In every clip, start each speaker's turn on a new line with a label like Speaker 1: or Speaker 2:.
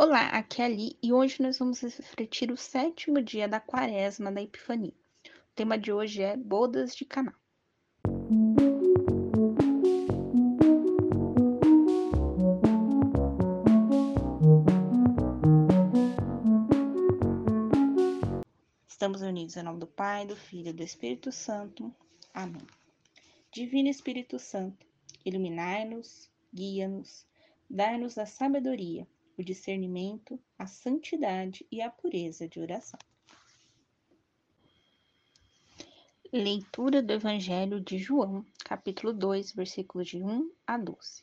Speaker 1: Olá, aqui é Ali e hoje nós vamos refletir o sétimo dia da quaresma da Epifania. O tema de hoje é Bodas de Caná. Estamos unidos em nome do Pai, do Filho e do Espírito Santo. Amém. Divino Espírito Santo, iluminai-nos, guia-nos, dai-nos a sabedoria o discernimento, a santidade e a pureza de oração. Leitura do Evangelho de João, capítulo 2, versículos de 1 a 12.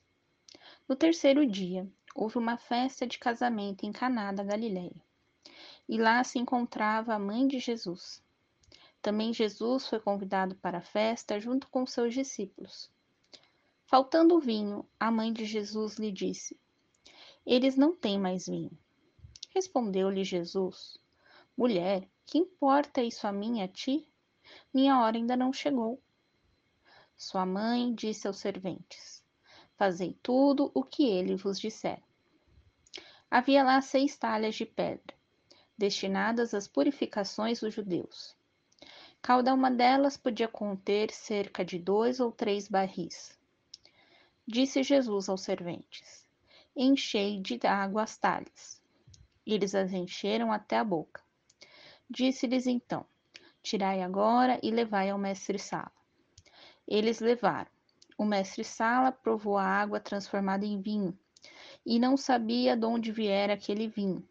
Speaker 1: No terceiro dia, houve uma festa de casamento em Caná da Galiléia. E lá se encontrava a mãe de Jesus. Também Jesus foi convidado para a festa junto com seus discípulos. Faltando vinho, a mãe de Jesus lhe disse: eles não têm mais vinho. Respondeu-lhe Jesus: Mulher, que importa isso a mim e a ti? Minha hora ainda não chegou. Sua mãe disse aos serventes: Fazei tudo o que ele vos disser. Havia lá seis talhas de pedra, destinadas às purificações dos judeus. Cada uma delas podia conter cerca de dois ou três barris. Disse Jesus aos serventes: enchei de água as talhas. Eles as encheram até a boca. Disse-lhes então: Tirai agora e levai ao mestre-sala. Eles levaram. O mestre-sala provou a água transformada em vinho e não sabia de onde viera aquele vinho,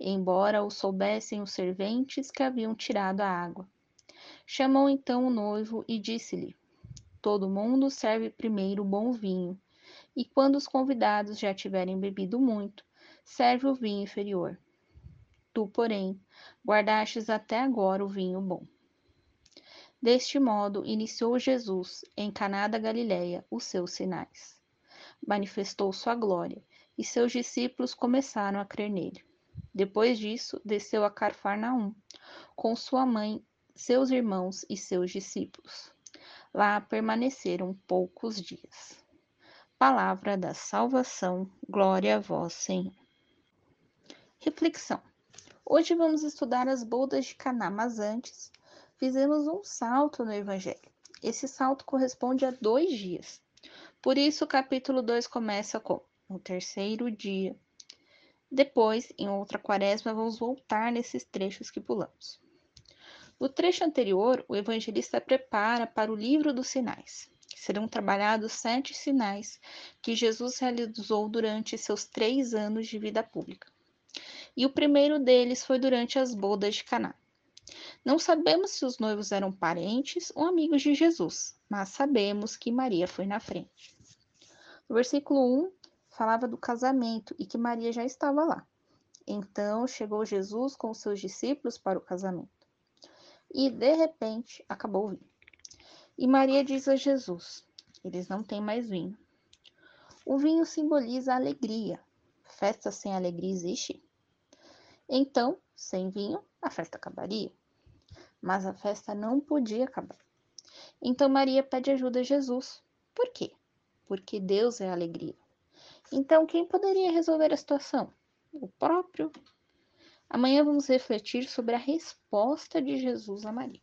Speaker 1: embora o soubessem os serventes que haviam tirado a água. Chamou então o noivo e disse-lhe: Todo mundo serve primeiro o bom vinho, e quando os convidados já tiverem bebido muito, serve o vinho inferior. Tu, porém, guardastes até agora o vinho bom. Deste modo, iniciou Jesus, em Caná da Galileia, os seus sinais. Manifestou sua glória, e seus discípulos começaram a crer nele. Depois disso, desceu a Carfarnaum, com sua mãe, seus irmãos e seus discípulos. Lá permaneceram poucos dias. Palavra da salvação, glória a vós, Senhor. Reflexão. Hoje vamos estudar as bodas de Caná, mas antes fizemos um salto no Evangelho. Esse salto corresponde a dois dias. Por isso, o capítulo 2 começa com o terceiro dia. Depois, em outra quaresma, vamos voltar nesses trechos que pulamos. No trecho anterior, o evangelista prepara para o livro dos sinais serão trabalhados sete sinais que Jesus realizou durante seus três anos de vida pública. E o primeiro deles foi durante as bodas de Caná. Não sabemos se os noivos eram parentes ou amigos de Jesus, mas sabemos que Maria foi na frente. No versículo 1, falava do casamento e que Maria já estava lá. Então chegou Jesus com seus discípulos para o casamento. E de repente acabou o vinho. E Maria diz a Jesus: Eles não têm mais vinho. O vinho simboliza alegria. Festa sem alegria existe? Então, sem vinho, a festa acabaria. Mas a festa não podia acabar. Então Maria pede ajuda a Jesus. Por quê? Porque Deus é alegria. Então, quem poderia resolver a situação? O próprio. Amanhã vamos refletir sobre a resposta de Jesus a Maria.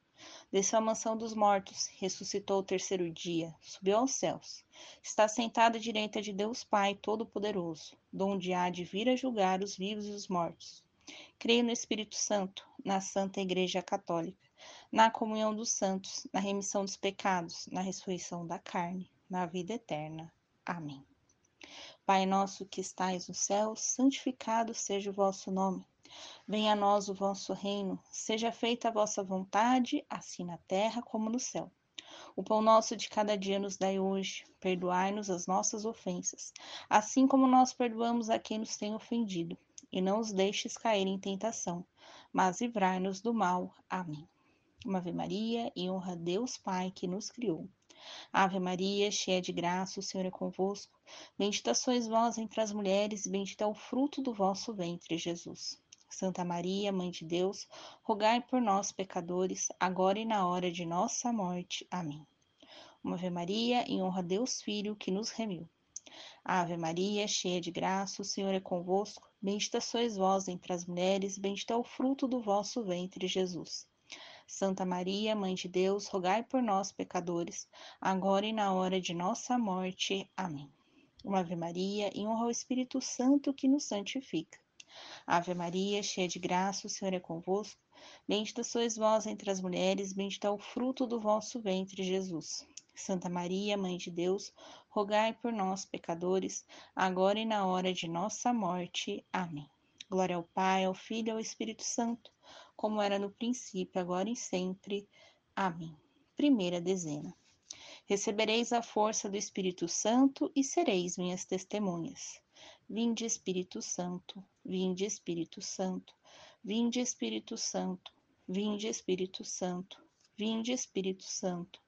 Speaker 1: Desceu à mansão dos mortos, ressuscitou o terceiro dia, subiu aos céus. Está sentado à direita de Deus Pai Todo-Poderoso, donde há de vir a julgar os vivos e os mortos. Creio no Espírito Santo, na Santa Igreja Católica, na comunhão dos santos, na remissão dos pecados, na ressurreição da carne, na vida eterna. Amém. Pai nosso que estais no céu, santificado seja o vosso nome. Venha a nós o vosso reino, seja feita a vossa vontade, assim na terra como no céu. O pão nosso de cada dia nos dai hoje, perdoai-nos as nossas ofensas, assim como nós perdoamos a quem nos tem ofendido. e não os deixes cair em tentação, mas livrai-nos do mal. Amém. Uma Ave Maria e honra a Deus Pai que nos criou. Ave Maria, cheia de graça, o Senhor é convosco. Bendita sois vós entre as mulheres, e bendito é o fruto do vosso ventre, Jesus. Santa Maria, Mãe de Deus, rogai por nós, pecadores, agora e na hora de nossa morte. Amém. Uma Ave Maria, em honra a Deus Filho, que nos remiu. Ave Maria, cheia de graça, o Senhor é convosco. Bendita sois vós entre as mulheres, bendito é o fruto do vosso ventre, Jesus. Santa Maria, Mãe de Deus, rogai por nós, pecadores, agora e na hora de nossa morte. Amém. Uma Ave Maria, em honra ao Espírito Santo que nos santifica. Ave Maria, cheia de graça, o Senhor é convosco. Bendita sois vós entre as mulheres, bendito é o fruto do vosso ventre, Jesus. Santa Maria, Mãe de Deus, rogai por nós, pecadores, agora e na hora de nossa morte. Amém. Glória ao Pai, ao Filho e ao Espírito Santo, como era no princípio, agora e sempre. Amém. Primeira dezena. Recebereis a força do Espírito Santo e sereis minhas testemunhas. Vinde, Espírito Santo, vinde, Espírito Santo, vinde, Espírito Santo, vinde, Espírito Santo, vinde, Espírito Santo,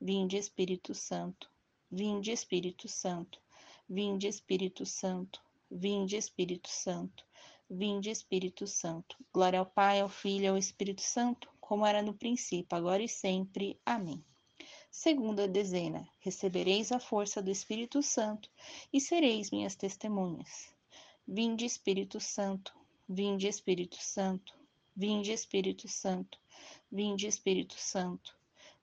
Speaker 1: vinde, Espírito Santo, vinde, Espírito Santo, vinde, Espírito Santo, vinde, Espírito Santo, vinde, Espírito Santo. Glória ao Pai, ao Filho e ao Espírito Santo, como era no princípio, agora e sempre. Amém. Segunda dezena: recebereis a força do Espírito Santo e sereis minhas testemunhas. Vinde, Espírito Santo, vinde, Espírito Santo, vinde, Espírito Santo, vinde, Espírito Santo,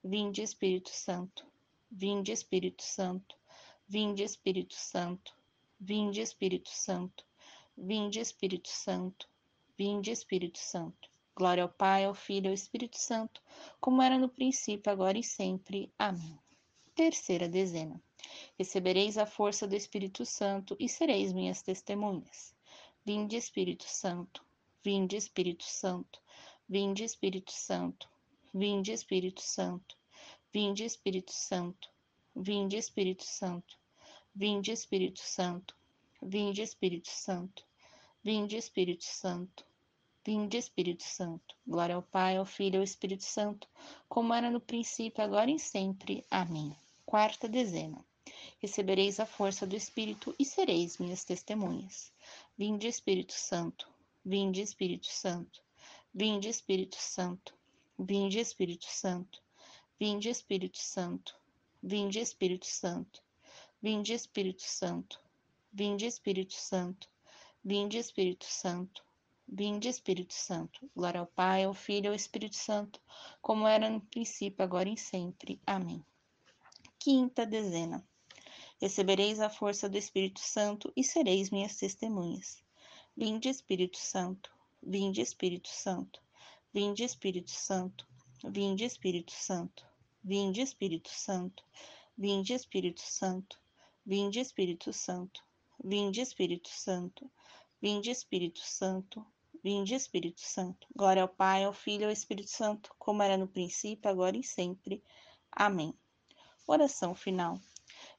Speaker 1: vinde, Espírito Santo, vinde, Espírito Santo, vinde, Espírito Santo, vinde, Espírito Santo, vinde, Espírito Santo, vinde, Espírito Santo. Glória ao Pai, ao Filho e ao Espírito Santo, como era no princípio, agora e sempre. Amém. Terceira dezena. Recebereis a força do Espírito Santo e sereis minhas testemunhas. Vinde, Espírito Santo. Vinde, Espírito Santo. Vinde, Espírito Santo. Vinde, Espírito Santo. Vinde, Espírito Santo. Vinde, Espírito Santo. Vinde, Espírito Santo. Vinde, Espírito Santo. Vinde, Espírito Santo. Vinde, Espírito Santo. Glória ao Pai, ao Filho e ao Espírito Santo, como era no princípio, agora e sempre. Amém. Quarta dezena. Recebereis a força do Espírito e sereis minhas testemunhas. Vinde, Espírito Santo. Vinde, Espírito Santo. Vinde, Espírito Santo. Vinde, Espírito Santo. Vinde, Espírito Santo. Vinde, Espírito Santo. Vinde, Espírito Santo. Vinde, Espírito Santo. Vinde, Espírito Santo. Vinde, Espírito Santo. Glória ao Pai, ao Filho e ao Espírito Santo, como era no princípio, agora e sempre. Amém. Quinta dezena. Recebereis a força do Espírito Santo e sereis minhas testemunhas. Vinde, Espírito Santo. Vinde, Espírito Santo. Vinde, Espírito Santo. Vinde, Espírito Santo. Vinde, Espírito Santo. Vinde, Espírito Santo. Vinde, Espírito Santo. Vinde, Espírito Santo. Vinde, Espírito Santo. Vinde, Espírito Santo. Glória ao Pai, ao Filho e ao Espírito Santo, como era no princípio, agora e sempre. Amém. Oração final.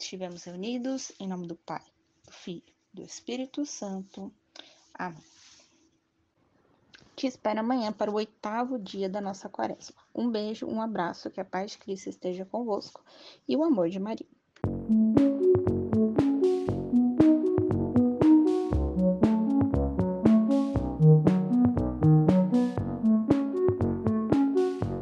Speaker 1: Estivemos reunidos em nome do Pai, do Filho, do Espírito Santo. Amém. Te espero amanhã para o oitavo dia da nossa quaresma. Um beijo, um abraço, que a paz de Cristo esteja convosco e o amor de Maria.